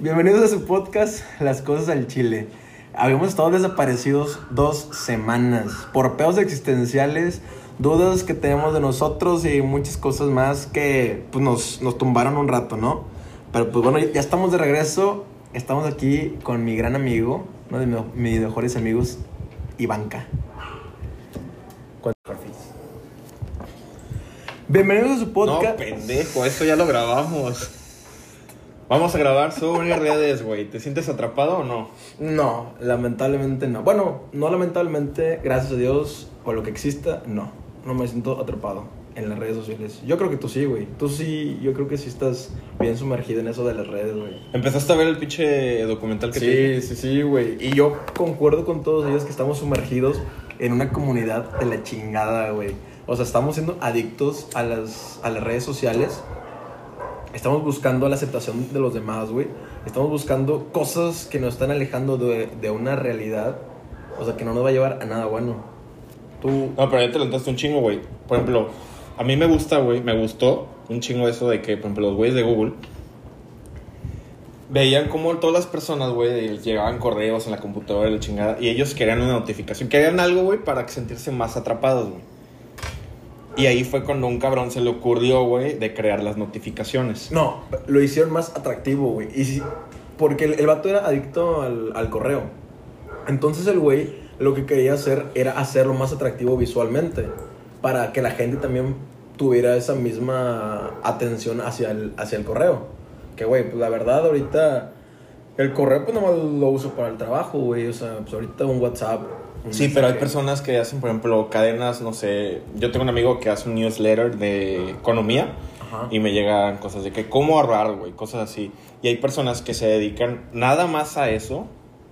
Bienvenidos a su podcast Las Cosas al Chile. Habíamos estado desaparecidos dos semanas por peos existenciales, dudas que tenemos de nosotros y muchas cosas más que pues, nos, nos tumbaron un rato, ¿no? Pero pues bueno, ya estamos de regreso. Estamos aquí con mi gran amigo, uno de mi- mis mejores amigos, Ivanka. Bienvenidos a su No, podcast. pendejo, esto ya lo grabamos. Vamos a grabar sobre redes, güey. ¿Te sientes atrapado o no? No, lamentablemente no. Bueno, no lamentablemente, gracias a Dios, o lo que exista, no. No me siento atrapado en las redes sociales. Yo creo que tú sí, güey. Tú sí, yo creo que sí estás bien sumergido en eso de las redes, güey. ¿Empezaste a ver el pinche documental que te Sí, sí, sí, güey. Y yo concuerdo con todos ellos que estamos sumergidos en una comunidad de la chingada, güey. O sea, estamos siendo adictos a las, a las redes sociales. Estamos buscando la aceptación de los demás, güey. Estamos buscando cosas que nos están alejando de, de una realidad. O sea, que no nos va a llevar a nada bueno. Tú... No, pero ya te levantaste un chingo, güey. Por ejemplo, a mí me gusta, güey, me gustó un chingo eso de que, por ejemplo, los güeyes de Google veían como todas las personas, güey, llegaban correos en la computadora y la chingada, y ellos querían una notificación, querían algo, güey, para sentirse más atrapados, güey. Y ahí fue cuando un cabrón se le ocurrió, güey, de crear las notificaciones. No, lo hicieron más atractivo, güey. Y sí, porque el, el vato era adicto al, al correo. Entonces el güey lo que quería hacer era hacerlo más atractivo visualmente. Para que la gente también tuviera esa misma atención hacia el, hacia el correo. Que, güey, pues la verdad ahorita... El correo pues nomás lo uso para el trabajo, güey. O sea, pues ahorita un WhatsApp. Sí, pero hay personas que hacen, por ejemplo, cadenas, no sé. Yo tengo un amigo que hace un newsletter de economía Ajá. y me llegan cosas de que cómo ahorrar, güey, cosas así. Y hay personas que se dedican nada más a eso.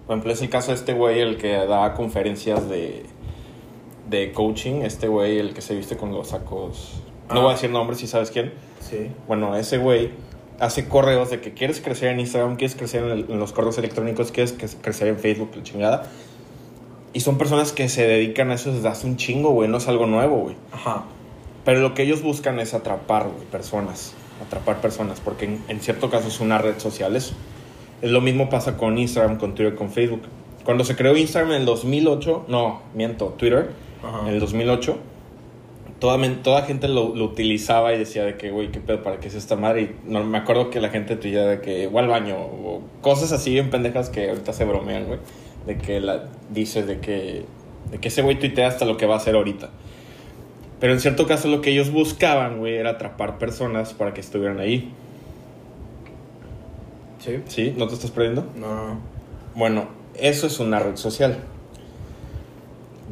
Por ejemplo, es el caso de este güey, el que da conferencias de, de coaching. Este güey, el que se viste con los sacos. No Ah. voy a decir nombres si sabes quién. Sí. Bueno, ese güey hace correos de que quieres crecer en Instagram, quieres crecer en, el- en los correos electrónicos, quieres crecer en Facebook, la chingada. Y son personas que se dedican a eso desde hace un chingo, güey, no es algo nuevo, güey. Ajá. Pero lo que ellos buscan es atrapar, güey, personas. Atrapar personas, porque en, en cierto caso es una red social eso. Es lo mismo pasa con Instagram, con Twitter, con Facebook. Cuando se creó Instagram en el 2008, no, miento, Twitter, Ajá. en el 2008, toda, toda gente lo, lo utilizaba y decía de que, güey, qué pedo, ¿para qué es esta madre? Y no, me acuerdo que la gente tuya de que, voy al baño, o cosas así bien pendejas que ahorita se bromean, güey. De que la, dices de que, de que ese güey tuitea hasta lo que va a hacer ahorita. Pero en cierto caso lo que ellos buscaban, güey, era atrapar personas para que estuvieran ahí. Sí. ¿Sí? ¿No te estás perdiendo? No, no, no. Bueno, eso es una red social.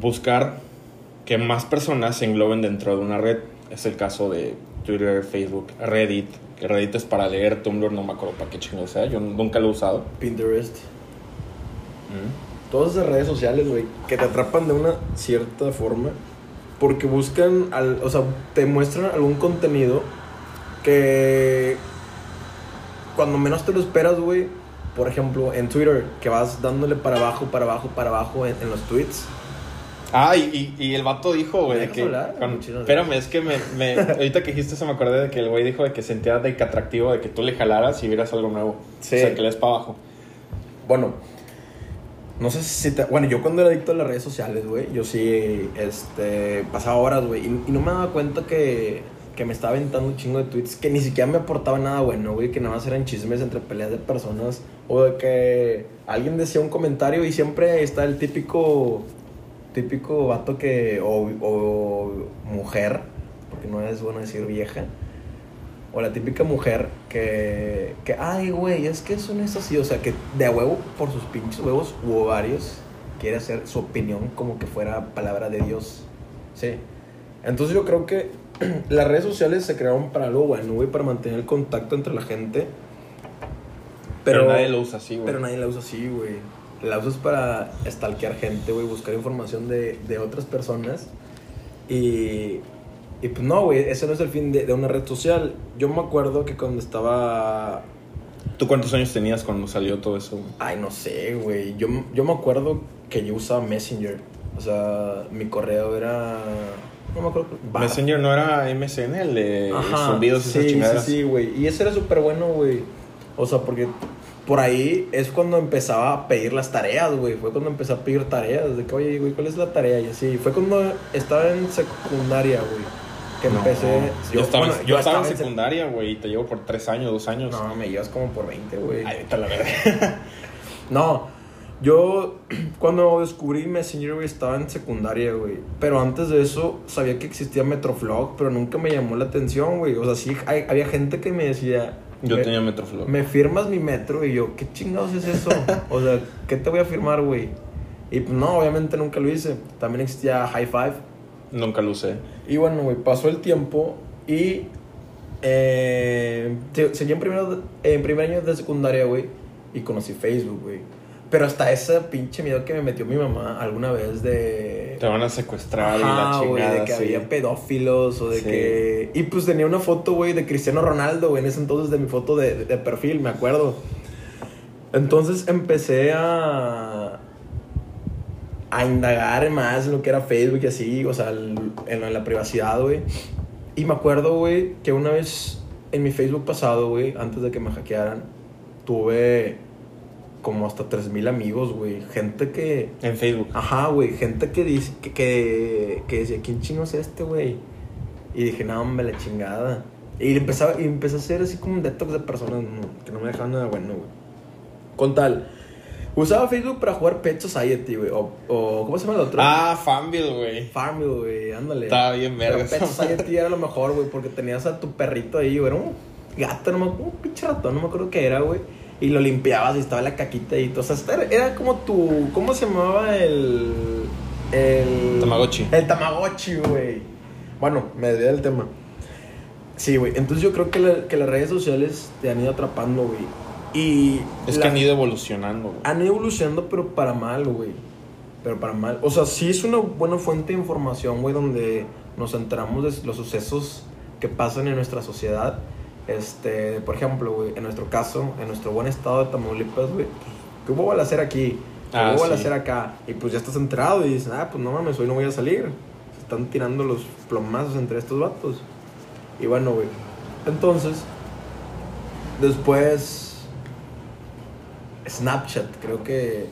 Buscar que más personas se engloben dentro de una red. Es el caso de Twitter, Facebook, Reddit. Que Reddit es para leer, Tumblr no me acuerdo para qué chingo sea. Yo nunca lo he usado. Pinterest. Todas esas redes sociales, güey, que te atrapan de una cierta forma. Porque buscan, al, o sea, te muestran algún contenido que cuando menos te lo esperas, güey. Por ejemplo, en Twitter, que vas dándole para abajo, para abajo, para abajo en, en los tweets. Ah, y, y, y el vato dijo, güey, de ¿Me que... cuando- espérame, es que me, me- ahorita que dijiste eso me acordé de que el güey dijo de que sentía de que atractivo, de que tú le jalaras y vieras algo nuevo. Sí. O sea, que le des para abajo. Bueno, no sé si te... Bueno, yo cuando era adicto a las redes sociales, güey, yo sí, este, pasaba horas, güey, y, no me daba cuenta que, que me estaba aventando un chingo de tweets que ni siquiera me aportaban nada bueno, güey, que nada más eran chismes entre peleas de personas, o de que alguien decía un comentario y siempre está el típico, típico vato que, o, o mujer, porque no es bueno decir vieja, o la típica mujer que, que ay, güey, es que eso no es así. O sea, que de huevo, por sus pinches huevos u ovarios, quiere hacer su opinión como que fuera palabra de Dios. Sí. Entonces yo creo que las redes sociales se crearon para algo bueno, güey, para mantener el contacto entre la gente. Pero, nadie lo usa así, güey. Pero nadie la usa así, güey. La usas para stalkear gente, güey, buscar información de, de otras personas. Y, y pues no, güey, ese no es el fin de, de una red social. Yo me acuerdo que cuando estaba... ¿Tú cuántos años tenías cuando salió todo eso? Ay, no sé, güey. Yo, yo me acuerdo que yo usaba Messenger. O sea, mi correo era... No me acuerdo. Messenger no era MSN, el de zumbidos y esas sí, chingaderas. Sí, sí, güey. Y ese era súper bueno, güey. O sea, porque por ahí es cuando empezaba a pedir las tareas, güey. Fue cuando empecé a pedir tareas. De que, oye, güey, ¿cuál es la tarea? Y así. Fue cuando estaba en secundaria, güey. Que No, empecé. Yo, estaba, bueno, yo estaba en sec- secundaria, güey, y te llevo por tres años, dos años. No, me llevas como por 20, güey. Ay, vete a la verga. No, yo cuando descubrí Messenger, güey, estaba en secundaria, güey. Pero antes de eso sabía que existía Metroflog, pero nunca me llamó la atención, güey. O sea, sí, hay- había gente que me decía... Yo me, tenía Metroflow. ¿Me firmas mi metro? Y yo, ¿qué chingados es eso? o sea, ¿qué te voy a firmar, güey? Y pues no, obviamente nunca lo hice. También existía High Five. Nunca lo usé. Y bueno, güey, pasó el tiempo y eh, seguí en, primero, en primer año de secundaria, güey, y conocí Facebook, güey. Pero hasta ese pinche miedo que me metió mi mamá alguna vez de... Te van a secuestrar y Ajá, la güey, chingada. de que sí. había pedófilos o de Sí. que... Y pues tenía una foto, güey, de Cristiano Ronaldo, güey, en ese entonces de mi foto de, de perfil, me acuerdo. Entonces empecé a... A indagar más en lo que era Facebook y así, o sea, el- en, la- privacidad, güey. Y me acuerdo, güey, que una vez en mi Facebook pasado, güey, antes de que me hackearan, tuve como hasta 3000 amigos, güey. Gente que... En Facebook. Ajá, güey, gente que dice que, que, que decía, ¿quién chingo es este, güey? Y dije, no, hombre, la chingada. Y empezaba, y empecé a hacer así como un detox de personas que no me dejaban nada bueno, güey. Con tal. Usaba Facebook para jugar Pet Society, güey. O, o, ¿cómo se llama el otro? Ah, Farmville, güey. Farmville, güey, ándale. Estaba bien Pero verga Pet esa Society era lo mejor, güey, porque tenías a tu perrito ahí, güey. Era un gato, no me acuerdo, un pinche ratón, no me acuerdo qué era, güey. Y lo limpiabas y estaba la caquita y todo. O sea, era, era como tu. ¿Cómo se llamaba el. El. Tamagotchi. El Tamagotchi, güey. Bueno, me desvié del tema. Sí, güey. Entonces yo creo que, la- que las redes sociales te han ido atrapando, güey. Y. Es que la- han ido evolucionando, güey. han ido evolucionando, pero para mal, güey. Pero para mal. O sea, sí es una buena fuente de información, güey, donde nos enteramos de los sucesos que pasan en nuestra sociedad. Este, por ejemplo, güey, en nuestro caso, en nuestro buen estado de Tamaulipas, güey, ¿qué hubo balacera aquí? ¿Qué Ah, hubo sí. balacera acá? Y pues ya estás enterado y dices, ah, pues no mames, hoy no voy a salir. Se están tirando los plomazos entre estos vatos. Y bueno, güey. Entonces, después Snapchat, creo que,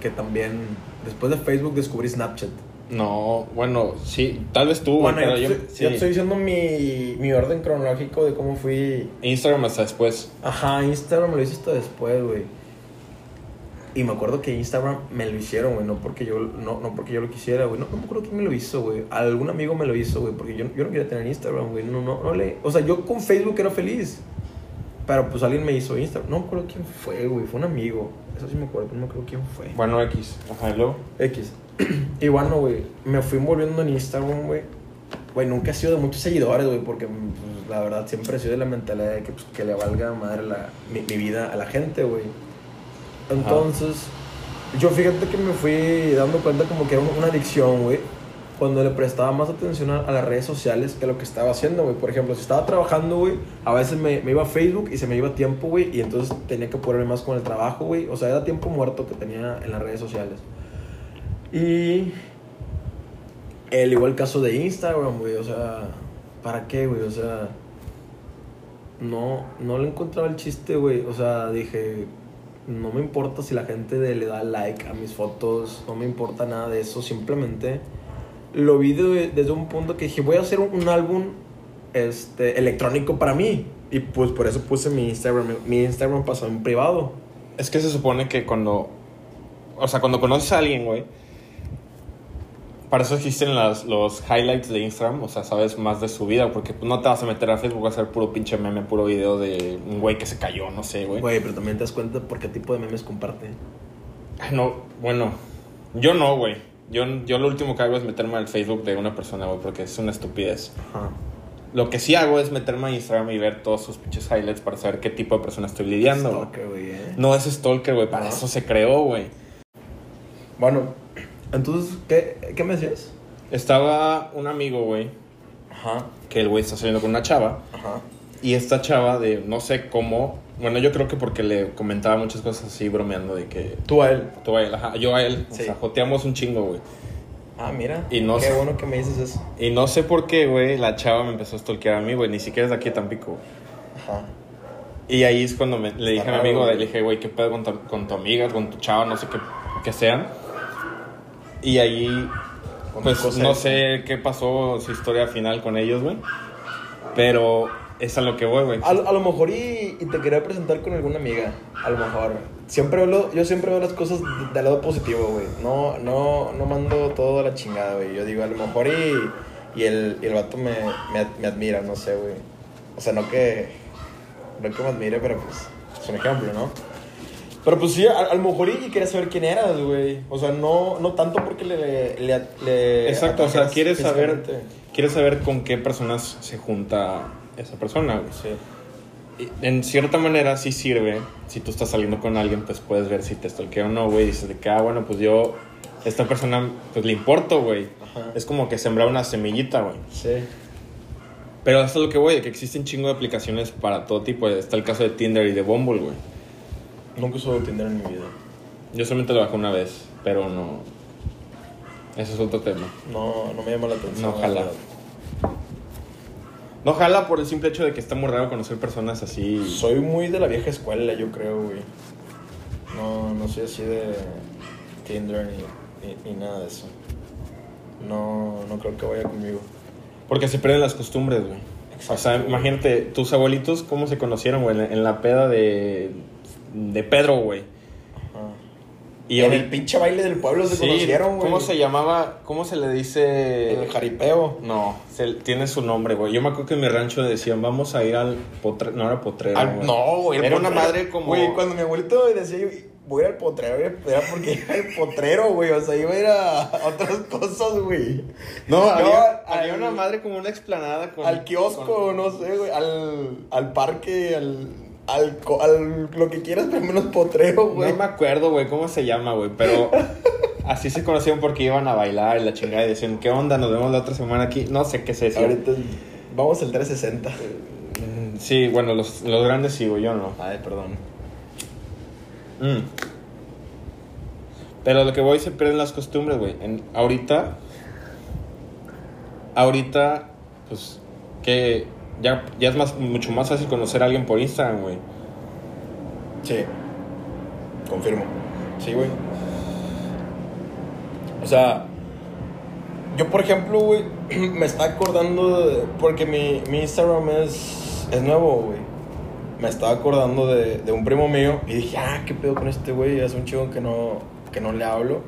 que también, después de Facebook descubrí Snapchat. No, bueno, sí, tal vez tú, güey, bueno, pero yo, yo. estoy- sí. yo estoy diciendo mi, mi orden cronológico de cómo fui. Instagram hasta después. Ajá, Instagram me lo hice hasta después, güey. Y me acuerdo que Instagram me lo hicieron, güey, no porque yo, no, no porque yo lo quisiera, güey. No, no me acuerdo quién me lo hizo, güey. Algún amigo me lo hizo, güey, porque yo, yo no quería tener Instagram, güey. No, no, no le... O sea, yo con Facebook era feliz. Pero pues alguien me hizo Instagram. No me acuerdo quién fue, güey. Fue un amigo. Eso sí me acuerdo, pero no me acuerdo quién fue. Bueno, X. Ajá, luego. X. Y bueno, güey, me fui envolviendo en Instagram, güey. Güey, nunca he sido de muchos seguidores, güey, porque pues, la verdad siempre he sido de la mentalidad de que, pues, que le valga madre la, mi, mi vida a la gente, güey. Entonces, yo fíjate que me fui dando cuenta como que era una adicción, güey. Cuando le prestaba más atención a, las redes sociales que a lo que estaba haciendo, güey. Por ejemplo, si estaba trabajando, güey, a veces me, iba a Facebook y se me iba tiempo, güey. Y entonces tenía que ponerme más con el trabajo, güey. O sea, era tiempo muerto que tenía en las redes sociales. Y el igual caso de Instagram, güey, o sea, ¿para qué, güey? O sea, no, no le encontraba el chiste, güey. O sea, dije, no me importa si la gente le da like a mis fotos, no me importa nada de eso, simplemente lo vi de- desde un punto que dije, voy a hacer un, un álbum este, electrónico para mí. Y pues por eso puse mi Instagram, mi Instagram pasó en privado. Es que se supone que cuando. O sea, cuando conoces a alguien, güey. Para eso existen las, los highlights de Instagram. O sea, sabes más de su vida. Porque no te vas a meter a Facebook a hacer puro pinche meme, puro video de un güey que se cayó, no sé, güey. Güey, pero también te das cuenta por qué tipo de memes comparte. Ay, No, bueno. Yo no, güey. Yo, yo lo último que hago es meterme al Facebook de una persona, güey, porque es una estupidez. Ajá. Lo que sí hago es meterme a Instagram y ver todos sus pinches highlights para saber qué tipo de persona estoy lidiando. Stalker, güey, eh. No es stalker, güey, para No. eso se creó, güey. Bueno, entonces, ¿qué, qué me decías? Estaba un amigo, güey, Ajá, que el güey está saliendo con una chava. ajá. Y esta chava de no sé cómo. Bueno, yo creo que porque le comentaba muchas cosas así bromeando de que Tú a él. tú a él, ajá, yo a él. Sí. O sea, joteamos un chingo, güey. Ah, mira. Y no Qué sé- bueno que me dices eso. Y no sé por qué, güey, la chava me empezó a stalkear a mí, güey. Ni siquiera es de aquí de Tampico. güey. Ajá. Y ahí es cuando me- le dije a mi amigo, güey. le dije, güey, ¿qué pedo con tu, con tu amiga, con tu chava, no sé qué, qué sean? Y ahí, pues no sé qué pasó su historia final con ellos, güey. Pero es a lo que voy, güey. A, a lo mejor y, y te quería presentar con alguna amiga. A lo mejor. Siempre veo lo- yo siempre veo las cosas de- del lado positivo, güey. No, no, no mando todo a la chingada, güey. Yo digo, a lo mejor y, y, el, y el vato me, me, me admira, no sé, güey. O sea, no que, no que me admire, pero pues es un ejemplo, ¿no? Pero pues sí, a, a lo mejor y, y quería saber quién eras, güey. O sea, no, no tanto porque le... le, le Exacto, o sea, quieres saber, quieres saber con qué personas se junta esa persona, güey. Sí. En cierta manera sí sirve, si tú estás saliendo con alguien, pues puedes ver si te stalkea o no, güey. Dices de que, ah, bueno, pues yo, esta persona, pues le importo, güey. Es como que sembrar una semillita, güey. Sí. Pero hasta lo que voy, de que existen chingo de aplicaciones para todo tipo. Está el caso de Tinder y de Bumble, güey. Nunca usado Tinder en mi vida. Yo solamente lo bajé una vez, pero no. Ese es otro tema. No, no me llama la atención. No, ojalá. No jala por el simple hecho de que está muy raro conocer personas así. Soy muy de la vieja escuela, yo creo, güey. No, no soy así de Tinder ni, ni, ni nada de eso. No, no creo que vaya conmigo. Porque se pierden las costumbres, güey. O sea, Exacto, imagínate, tus abuelitos, ¿cómo se conocieron, güey? En la- En la peda de. de Pedro, güey. Y en el pinche baile del pueblo se Sí, conocieron, güey. ¿Cómo se llamaba? ¿Cómo se le dice? El jaripeo. No, se- tiene su nombre, güey. Yo me acuerdo que en mi rancho decían, vamos a ir al potrero. No era potrero. Al- güey. no, güey. el Era una madre como. Güey, cuando mi abuelito decía, voy a ir al potrero, era porque iba al potrero, güey. O sea, iba a ir a otras cosas, güey. No, No, había, al- había una madre como una explanada con. al kiosco, con- no sé, güey, al, al parque, al, al, al lo que quieras, pero menos potrero, güey. No me acuerdo, güey, cómo se llama, güey, pero así se conocían porque iban a bailar y la chingada y decían, ¿qué onda? Nos vemos la otra semana aquí. No sé qué se decía. Ahorita vamos al 360. Mm, Sí, bueno, los, los grandes sí, güey, yo no. Ay, perdón. Mm. Pero lo que voy se pierden las costumbres, güey. Ahorita, ahorita, pues, que ya, ya es más, mucho más fácil conocer a alguien por Instagram, güey. Sí. Confirmo. Sí, güey. O sea, yo por ejemplo, güey, me está acordando de, porque mi, mi Instagram es, es nuevo, güey. Me estaba acordando de, de un primo mío y dije, ah, qué pedo con este güey, es un chico que no, que no le hablo.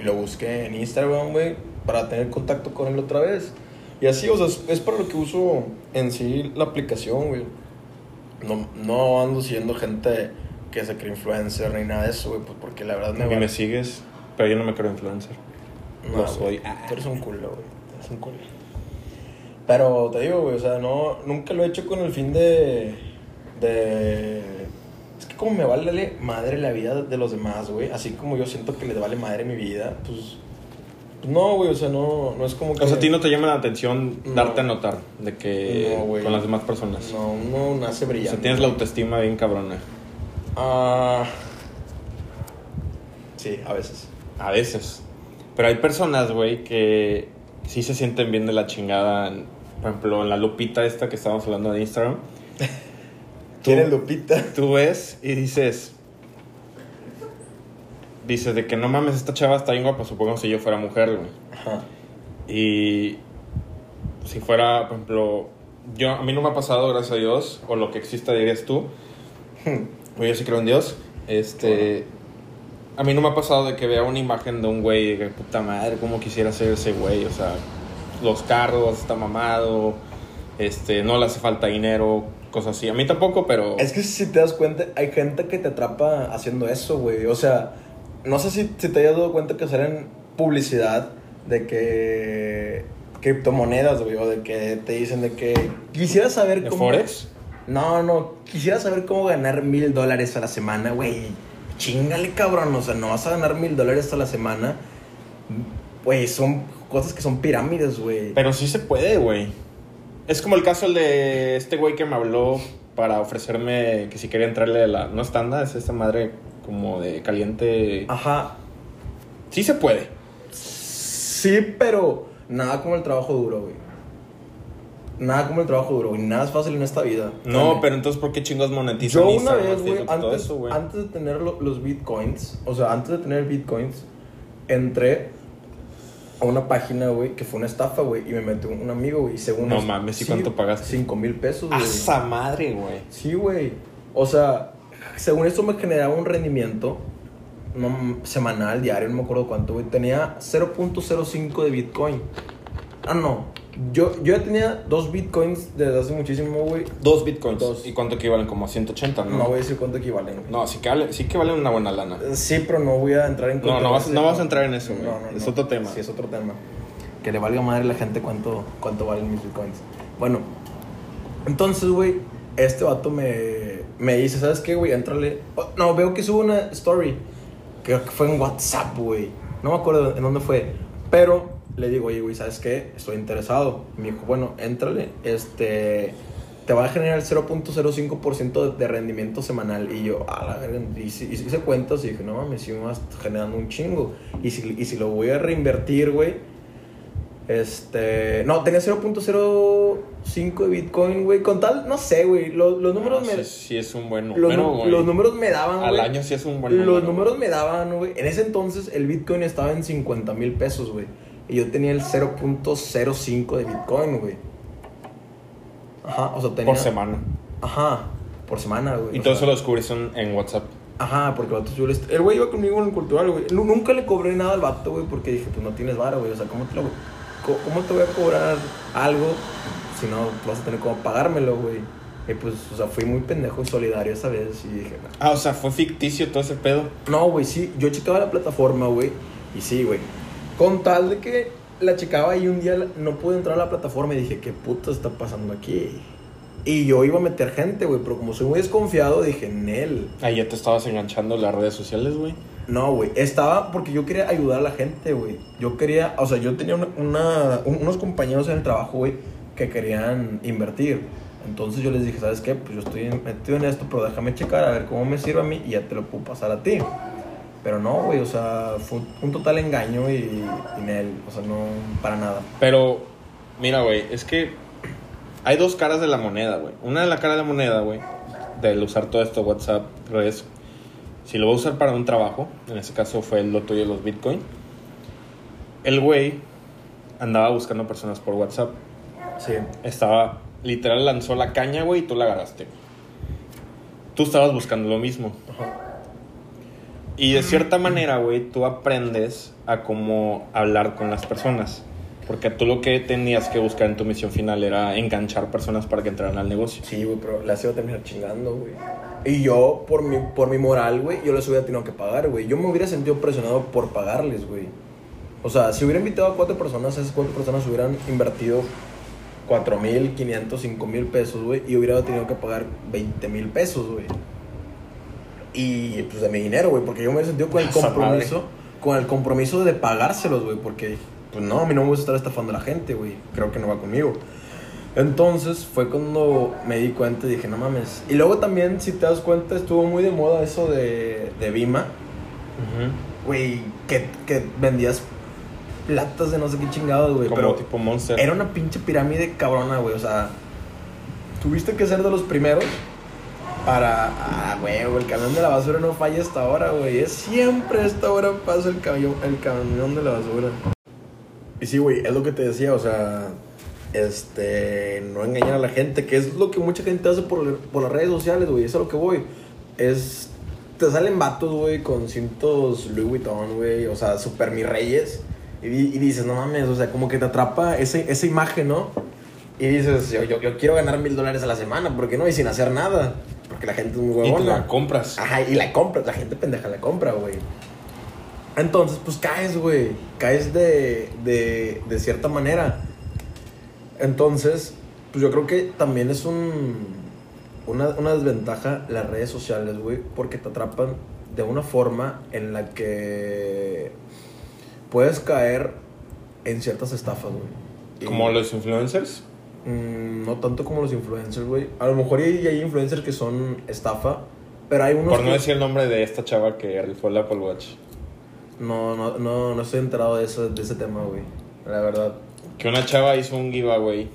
Y lo busqué en Instagram, güey, para tener contacto con él otra vez. Y así, o sea, es, es para lo que uso en sí la aplicación, güey. No, no ando siguiendo gente que se cree influencer ni nada de eso, güey, pues porque la verdad me va- me sigues, pero yo no me creo influencer. no, güey, soy. Ah. Tú eres un culo, güey. Eres un culo. Pero te digo, güey, o sea, no, nunca lo he hecho con el fin de. de. Es que como me vale madre la vida de los demás, güey. Así como yo siento que les vale madre mi vida, pues. No, güey, o sea, no, no es como que. O sea, a ti no te llama la atención No. darte a notar de que No, con las demás personas. No, uno nace O brillante. sea, tienes la autoestima bien cabrona. Ah. Sí, a veces. A veces. Pero hay personas, güey, que sí se sienten bien de la chingada. Por ejemplo, en la lupita esta que estábamos hablando de Instagram. ¿Quién es Lupita? Tú ves y dices... Dices de que no mames, esta chava está bien guapa. Supongamos si yo fuera mujer, güey. Ajá. Y si fuera, por ejemplo, yo a mí no me ha pasado, gracias a Dios, o lo que exista dirías tú. Pues yo sí creo en Dios. Este, a mí no me ha pasado de que vea una imagen de un güey que puta madre, cómo quisiera ser ese güey, o sea, los carros, está mamado, este, no le hace falta dinero, cosas así. A mí tampoco, pero Es que si te das cuenta, hay gente que te atrapa haciendo eso, güey. O sea, no sé si, si te hayas dado cuenta que salen publicidad de que criptomonedas, güey, o de que te dicen de que quisiera saber de cómo... Forex. No, no, quisiera saber cómo ganar mil dólares a la semana, güey. Chingale, cabrón, o sea, no vas a ganar mil dólares a la semana. Güey, son cosas que son pirámides, güey. Pero sí se puede, güey. Es como el caso el de este güey que me habló para ofrecerme que si quería entrarle a la... No es tanda, es esta madre como de caliente. Ajá, Sí se puede. sí, pero nada como el trabajo duro, güey. nada como el trabajo duro, güey. Nada es fácil en esta vida. No, pero entonces, ¿por qué chingos monetizan Yo una vez, güey, antes, eso, güey? antes de tener lo- los bitcoins, o sea, antes de tener bitcoins, entré a una página, güey, que fue una estafa, güey, y me metió un amigo, güey, y según... No es- mames, ¿y cuánto pagaste? Cinco mil pesos, güey. ¡Asa madre, güey! Sí, güey. O sea, según esto me generaba un rendimiento no, semanal, diario, no me acuerdo cuánto, güey. Tenía 0.05 de Bitcoin. Ah, no. Yo, yo ya tenía dos Bitcoins desde hace muchísimo, güey. Dos bitcoins. Dos. ¿Y cuánto equivalen? Como 180, ¿no? No voy a decir cuánto equivalen. güey. No, sí que, vale, sí que valen una buena lana. Eh, Sí, pero no voy a entrar en No, no vas- no vas a entrar en eso, güey. Es otro tema. Sí, es otro tema. Que le valga madre a la gente cuánto, cuánto valen mis bitcoins. Bueno, entonces, güey, este vato me, me dice, ¿sabes qué, güey? Entrale. Oh, no, veo que sube una story. Creo que fue en WhatsApp, güey. No me acuerdo en dónde fue. Pero le digo, oye, güey, ¿sabes qué? Estoy interesado. Me dijo, bueno, éntrale. Este. Te va a generar el 0.05% de- rendimiento semanal. Y yo, a la verga, hice, hice cuentas y dije, no mames, si me vas generando un chingo. Y si, y si lo voy a reinvertir, güey. Este. No, tenía 0.05 de Bitcoin, güey. Con tal, no sé, güey. Los, los números No, me. sí, sí es un buen Los, número, nu- güey. los números me daban, Al güey. año sí es un buen número. Los números me daban, güey. En ese entonces el Bitcoin estaba en 50 mil pesos, güey. Y yo tenía el 0.05 de Bitcoin, güey. Ajá, o sea, tenía. Por semana. Ajá, por semana, güey. Y todo sea, eso lo descubriste en, WhatsApp. Ajá, porque el vato subió el güey iba conmigo en el cultural, güey. Nu- Nunca le cobré nada al vato, güey, porque dije, pues no tienes vara, güey. O sea, ¿cómo te, lo, ¿cómo te voy a cobrar algo si no vas a tener cómo pagármelo, güey? Y pues, o sea, fui muy pendejo y solidario esa vez y dije, Ah, o sea, fue ficticio todo ese pedo. no, güey, sí. Yo checaba la plataforma, güey. Y sí, güey. Con tal de que la checaba y un día no pude entrar a la plataforma y dije, ¿qué puta está pasando aquí? Y yo iba a meter gente, güey, pero como soy muy desconfiado, dije, Nel. Ahí ya te estabas enganchando en las redes sociales, güey. No, güey, estaba porque yo quería ayudar a la gente, güey. Yo quería, o sea, yo tenía unos compañeros en el trabajo, güey, que querían invertir. Entonces yo les dije, ¿sabes qué? Pues yo estoy metido en esto, pero déjame checar a ver cómo me sirve a mí y ya te lo puedo pasar a ti. Pero no, güey, o sea, fue un- total engaño y, y Nel, o sea, no, para nada. Pero, mira, güey, es que hay dos caras de la moneda, güey. Una de la cara de la moneda, güey, del usar todo esto, WhatsApp, redes. Si lo voy a usar para un trabajo, en este caso fue lo tuyo de los Bitcoin, el güey andaba buscando personas por WhatsApp. Sí. Estaba, literal, lanzó la caña, güey, y tú la agarraste. Tú estabas buscando lo mismo. Ajá. Y de cierta manera, güey, tú aprendes a cómo hablar con las personas. Porque tú lo que tenías que buscar en tu misión final era enganchar personas para que entraran al negocio. Sí, güey, pero las iba a terminar chingando, güey. Y yo, por mi, por mi moral, güey, yo les hubiera tenido que pagar, güey. Yo me hubiera sentido presionado por pagarles, güey. O sea, si hubiera invitado a cuatro personas, esas cuatro personas hubieran invertido cuatro mil, quinientos, cinco mil pesos, güey. Y hubiera tenido que pagar 20 mil pesos, güey. Y pues de mi dinero, güey, porque yo me he sentido con el compromiso, con el compromiso de pagárselos, güey, porque pues no, a mí no me gusta estar estafando a la gente, güey. Creo que no va conmigo. Entonces fue cuando me di cuenta y dije, no mames. Y luego también, si te das cuenta, estuvo muy de moda eso de, de Bima. Güey, que, que vendías platas de no sé qué chingados, güey. Como Pero tipo Monster. era una pinche pirámide cabrona, güey. O sea, tuviste que ser de los primeros para. Ah, güey, el camión de la basura no falla hasta ahora, güey. Es siempre a esta hora pasa el camión, el camión de la basura. Y sí, güey, es lo que te decía, o sea, este, no engañar a la gente, que es lo que mucha gente hace por, por las redes sociales, güey, eso es a lo que voy. Es, te salen vatos, güey, con cintos Louis Vuitton, güey, o sea, super mis reyes, y, y dices, no mames, o sea, como que te atrapa ese, esa imagen, ¿no? Y dices, yo, yo, yo quiero ganar mil dólares a la semana, ¿por qué no? Y sin hacer nada, porque la gente es muy y te huevona. la compras. Ajá, y la compras, la gente pendeja la compra, güey. Entonces, pues caes, güey. Caes de, de, de cierta manera. Entonces, pues yo creo que también es un, una, una desventaja las redes sociales, güey, porque te atrapan de una forma en la que puedes caer en ciertas estafas, güey. Como los influencers. Mm, no tanto como los influencers, güey. A lo mejor hay, hay influencers que son estafa, pero hay unos Por no que- decir el nombre de esta chava que rifó el Apple Watch. No, no, no, no estoy enterado de ese, de ese tema, güey. La verdad. Que una chava hizo un giveaway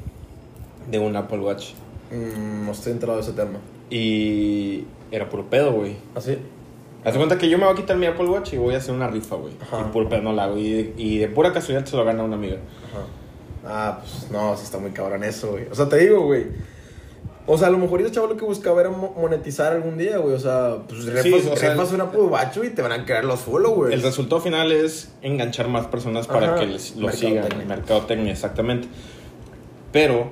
de un Apple Watch. Mm, no estoy entrado a ese tema. Y era puro pedo, güey. ¿Así? Haz de cuenta que yo me voy a quitar mi Apple Watch y voy a hacer una rifa, güey. Y puro pedo no la hago. Y de, y de pura casualidad se lo gana una amiga. Ajá. Ah, pues no, sí está muy cabrón eso, güey. O sea, te digo, güey. O sea, a lo mejor ese chavo lo que buscaba era mo- monetizar algún día, güey. O sea, pues Sí, refas, o sea, refas una bacho y te van a crear los followers. El resultado final es enganchar más personas para Ajá. que les, lo sigan. Mercadotecnia. Mercadotecnia, exactamente. Pero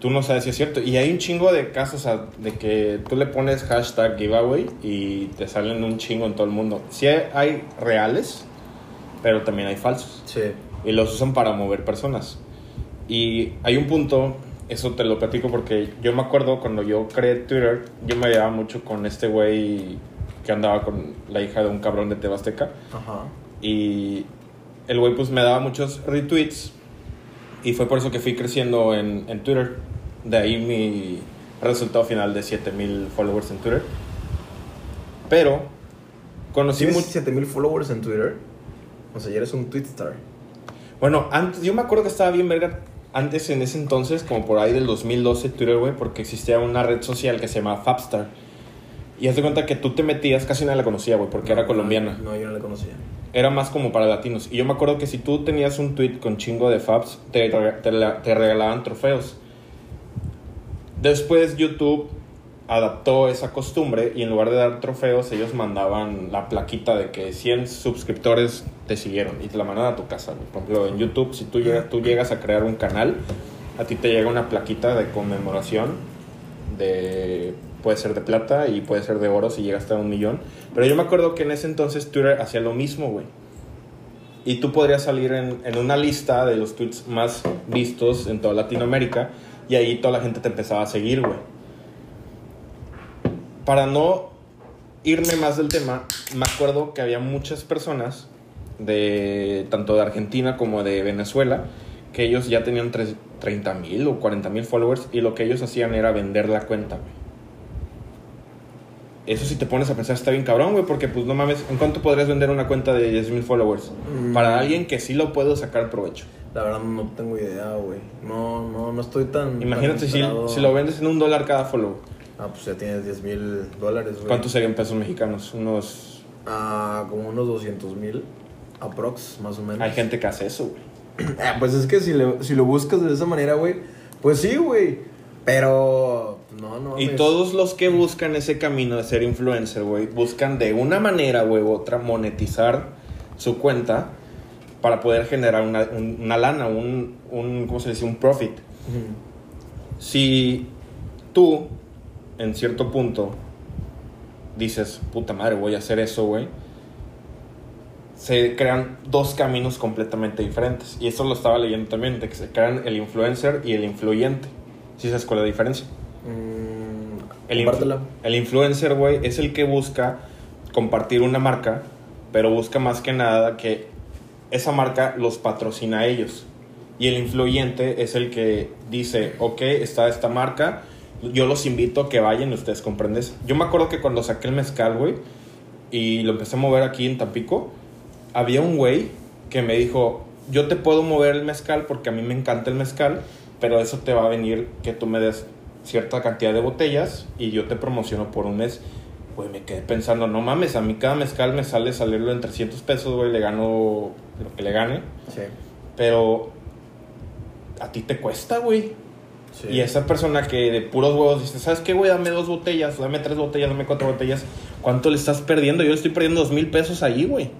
tú no sabes si es cierto. Y hay un chingo de casos sea, de que tú le pones hashtag giveaway y te salen un chingo en todo el mundo. Sí hay reales, pero también hay falsos. Sí. Y los usan para mover personas. Y hay un punto, eso te lo platico porque yo me acuerdo cuando yo creé Twitter, yo me llevaba mucho con este güey que andaba con la hija de un cabrón de Tebasteca. Ajá. Y el güey pues me daba muchos retweets. Y fue por eso que fui creciendo en, en Twitter. De ahí mi resultado final de 7000 followers en Twitter. Pero conocí ¿Tienes mucho... 7000 followers en Twitter? O sea, ya eres un tweet star. Bueno, antes, yo me acuerdo que estaba bien verga antes en ese entonces, como por ahí del 2012, Twitter, güey, porque existía una red social que se llamaba Fapstar. Y haz de cuenta que tú te metías, casi nadie la conocía, güey, porque era colombiana. No, yo no la conocía. Era más como para latinos. Y yo me acuerdo que si tú tenías un tweet con chingo de Fabs, te, te regalaban trofeos. Después YouTube adaptó esa costumbre y en lugar de dar trofeos, ellos mandaban la plaquita de que 100 suscriptores te siguieron y te la mandaban a tu casa. Por ejemplo, en YouTube, si tú llegas, tú llegas a crear un canal, a ti te llega una plaquita de conmemoración de puede ser de plata y puede ser de oro si llega hasta un millón. Pero yo me acuerdo que en ese entonces Twitter hacía lo mismo, güey. Y tú podrías salir en, en una lista de los tweets más vistos en toda Latinoamérica y ahí toda la gente te empezaba a seguir, güey. Para no irme más del tema, me acuerdo que había muchas personas de tanto de Argentina como de Venezuela que ellos ya tenían tres- 30 mil o 40 mil followers y lo que ellos hacían era vender la cuenta, güey. Eso si te pones a pensar está bien cabrón, güey, porque pues no mames, ¿en cuánto podrías vender una cuenta de 10 mil followers? Mm. Para alguien que sí lo puedo sacar provecho. La verdad no tengo idea, güey. No, no, no estoy tan... Imagínate tan si, si lo vendes en un dólar cada follow. Ah, pues ya tienes 10 mil dólares, güey. ¿Cuántos serían pesos mexicanos? Unos... Ah, como unos 200 mil. Aprox, más o menos. Hay gente que hace eso, güey. Ah, pues es que si, le- si lo buscas de esa manera, güey, pues sí, güey. Pero, no, no. Y todos los que buscan ese camino de ser influencer, güey, buscan de una manera, güey, u otra monetizar su cuenta para poder generar una, un- una lana, un, un, ¿cómo se dice? Un profit. Si tú, en cierto punto, dices, puta madre, voy a hacer eso, güey, se crean dos caminos completamente diferentes. Y eso lo estaba leyendo también, de que se crean el influencer y el influyente. ¿Sí sabes cuál es la diferencia? Mm, El, influ- el influencer, güey, es el que busca compartir una marca, pero busca más que nada que esa marca los patrocina a ellos. Y el influyente es el que dice, ok, está esta marca, yo los invito a que vayan ustedes compren eso. Yo me acuerdo que cuando saqué el mezcal, güey, y lo empecé a mover aquí en Tampico, había un güey que me dijo, yo te puedo mover el mezcal porque a mí me encanta el mezcal, pero eso te va a venir que tú me des cierta cantidad de botellas y yo te promociono por un mes. Güey, me quedé pensando, no mames, a mí cada mezcal me sale salirlo en 300 pesos, güey, le gano lo que le gane, Sí. pero a ti te cuesta, güey. Sí. Y esa persona que de puros huevos dice, ¿sabes qué, güey? Dame dos botellas, dame tres botellas, dame cuatro botellas. ¿Cuánto le estás perdiendo? Yo le estoy perdiendo dos mil pesos ahí, güey.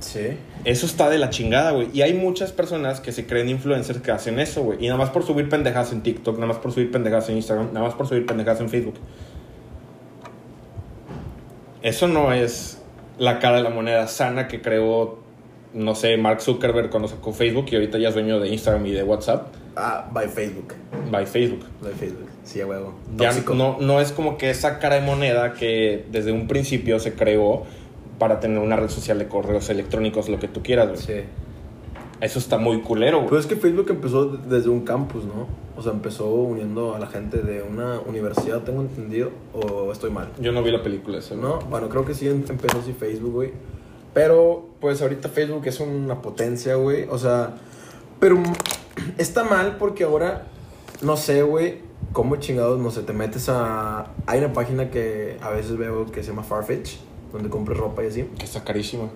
Sí. Eso está de la chingada, güey. Y hay muchas personas que se creen influencers que hacen eso, güey. Y nada más por subir pendejadas en TikTok, nada más por subir pendejadas en Instagram, nada más por subir pendejadas en Facebook. Eso no es la cara de la moneda sana que creó, no sé, Mark Zuckerberg cuando sacó Facebook y ahorita ya es dueño de Instagram y de WhatsApp. Ah, by Facebook. By Facebook. By Facebook. Sí, a huevo. Ya no, no es como que esa cara de moneda que desde un principio se creó para tener una red social de correos electrónicos, lo que tú quieras, güey. Sí. Eso está muy culero, güey. Pues es que Facebook empezó desde un campus, ¿no? O sea, empezó uniendo a la gente de una universidad, tengo entendido, o estoy mal. Yo no vi la película esa. ¿No? Bueno, creo que sí em- empezó así Facebook, güey. Pero, pues ahorita Facebook es una potencia, güey. O sea, pero está mal porque ahora no sé, güey, cómo chingados, no sé, te metes a... Hay una página que a veces veo que se llama Farfetch, donde compras ropa y así. Que está carísima.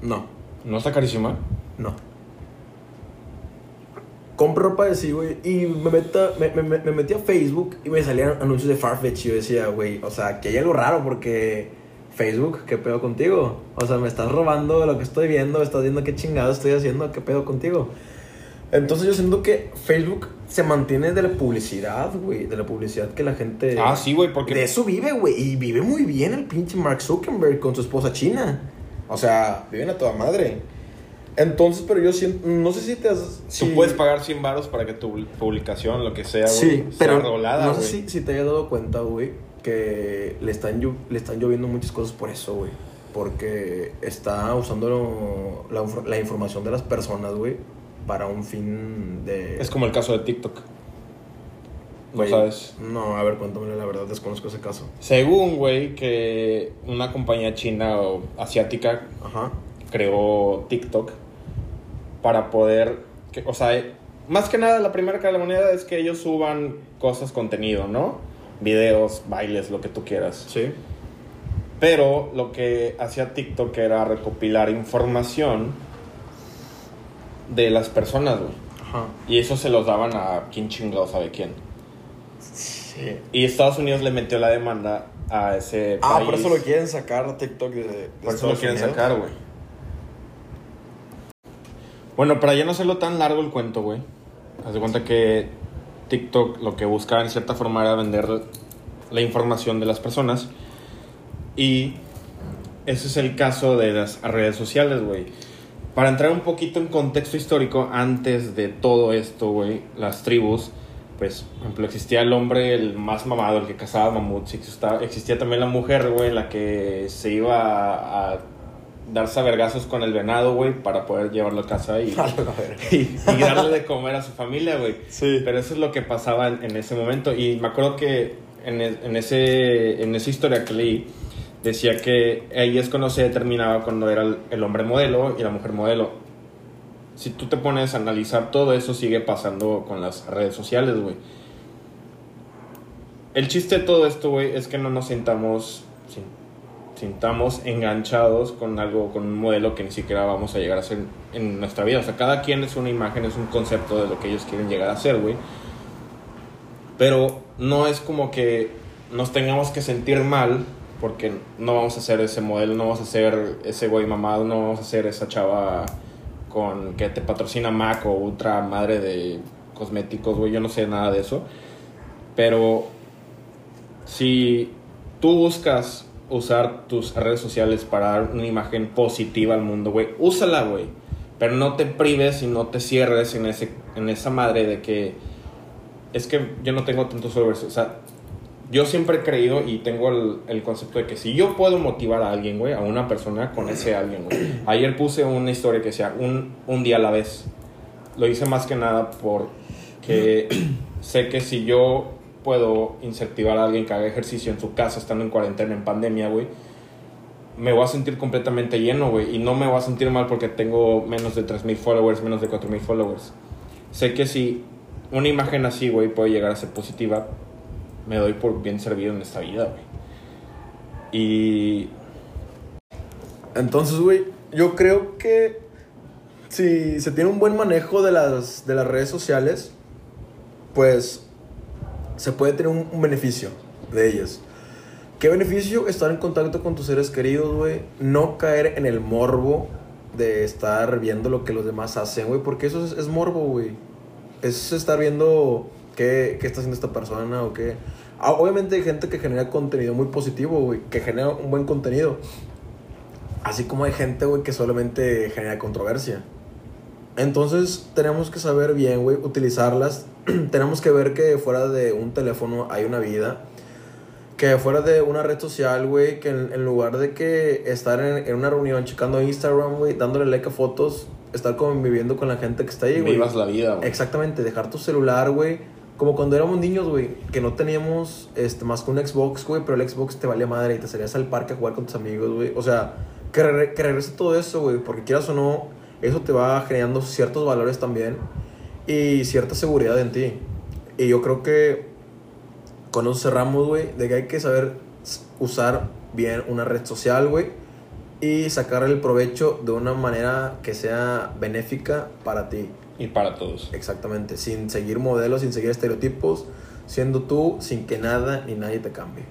No, ¿No está carísima? no. Compro ropa así, güey, y me, meta, me, me, me metí a Facebook y me salían anuncios de Farfetch y yo decía, güey, o sea, que hay algo raro porque Facebook, ¿qué pedo contigo? O sea, me estás robando lo que estoy viendo, estás viendo qué chingado estoy haciendo, ¿qué pedo contigo? Entonces yo siento que Facebook se mantiene de la publicidad, güey, de la publicidad que la gente... Ah, sí, güey, porque... De eso vive, güey, y vive muy bien el pinche Mark Zuckerberg con su esposa china. O sea, viven a toda madre. Entonces, pero yo siento, no sé si te has... Tú si- puedes pagar 100 baros para que tu publicación, lo que sea, güey, Sí, sea pero rolada, no sé si, si te hayas dado cuenta, güey, que le están, le están lloviendo muchas cosas por eso, güey. Porque está usando lo- la, infor- la información de las personas, güey, para un fin de... Es como el caso de TikTok. ¿No sabes? No, a ver, cuéntame la verdad, desconozco ese caso. Según, güey, que una compañía china o asiática Ajá. creó TikTok para poder, que- o sea, más que nada la primera de la moneda es que ellos suban cosas, contenido, ¿no? Videos, bailes, lo que tú quieras. Sí. Pero lo que hacía TikTok era recopilar información de las personas, güey. Ajá. Y eso se los daban a quién chingado sabe quién. Sí. Y Estados Unidos le metió la demanda a ese Ah, país. por eso lo quieren sacar a TikTok de, de Por eso lo quieren Unidos. sacar, güey. Bueno, para ya no hacerlo tan largo el cuento, güey. Haz de cuenta que TikTok lo que buscaba en cierta forma era vender la información de las personas. Y ese es el caso de las redes sociales, güey. Para entrar un poquito en contexto histórico, antes de todo esto, güey, las tribus, pues, por ejemplo, existía el hombre, el más mamado, el que cazaba mamuts, existía, también la mujer, güey, la que se iba a darse a vergazos con el venado, güey, para poder llevarlo a casa y, y, y darle de comer a su familia, güey. Sí. Pero eso es lo que pasaba en, en ese momento. Y me acuerdo que en, en ese, en esa historia que leí, decía que ahí es cuando se determinaba cuando era el, el hombre modelo y la mujer modelo. Si tú te pones a analizar todo eso, sigue pasando con las redes sociales, güey. El chiste de todo esto, güey, es que no nos sintamos, sin- sintamos enganchados con algo, con un modelo que ni siquiera vamos a llegar a ser en nuestra vida. O sea, cada quien es una imagen, es un concepto de lo que ellos quieren llegar a ser, güey. Pero no es como que nos tengamos que sentir mal porque no vamos a ser ese modelo, no vamos a ser ese güey mamado, no vamos a ser esa chava con que te patrocina Mac o ultra madre de cosméticos, güey, yo no sé nada de eso. Pero si tú buscas usar tus redes sociales para dar una imagen positiva al mundo, güey, úsala, güey. Pero no te prives y no te cierres en, ese, en esa madre de que es que yo no tengo tantos followers. O sea, yo siempre he creído y tengo el, el concepto de que si yo puedo motivar a alguien, güey, a una persona con ese alguien, güey. Ayer puse una historia que decía un, un día a la vez. Lo hice más que nada porque sé que si yo puedo incentivar a alguien que haga ejercicio en su casa estando en cuarentena, en pandemia, güey, me voy a sentir completamente lleno, güey. Y no me voy a sentir mal porque tengo menos de 3.000 followers, menos de 4.000 followers. Sé que si una imagen así, güey, puede llegar a ser positiva, me doy por bien servido en esta vida, güey. Y Entonces, güey, yo creo que si se tiene un buen manejo de las, de las redes sociales, pues se puede tener un, beneficio de ellas. ¿Qué beneficio? Estar en contacto con tus seres queridos, güey. No caer en el morbo de estar viendo lo que los demás hacen, güey. Porque eso es, es morbo, güey. Es estar viendo qué, qué está haciendo esta persona o qué. Ah, obviamente hay gente que genera contenido muy positivo, güey. Que genera un buen contenido. Así como hay gente, güey, que solamente genera controversia. Entonces, tenemos que saber bien, güey, utilizarlas. tenemos que ver que fuera de un teléfono hay una vida. Que fuera de una red social, güey, que en, en lugar de que estar en, en una reunión checando Instagram, güey, dándole like a fotos, estar conviviendo con la gente que está ahí, güey. vivas la vida, güey. Exactamente, dejar tu celular, güey. Como cuando éramos niños, güey, que no teníamos este, más que un Xbox, güey, pero el Xbox te valía madre y te salías al parque a jugar con tus amigos, güey. O sea, que, re- que regrese todo eso, güey, porque quieras o no, eso te va generando ciertos valores también y cierta seguridad en ti. Y yo creo que con eso cerramos, güey, de que hay que saber usar bien una red social, güey, y sacar el provecho de una manera que sea benéfica para ti. Y para todos. Exactamente, sin seguir modelos, sin seguir estereotipos, siendo tú, sin que nada ni nadie te cambie.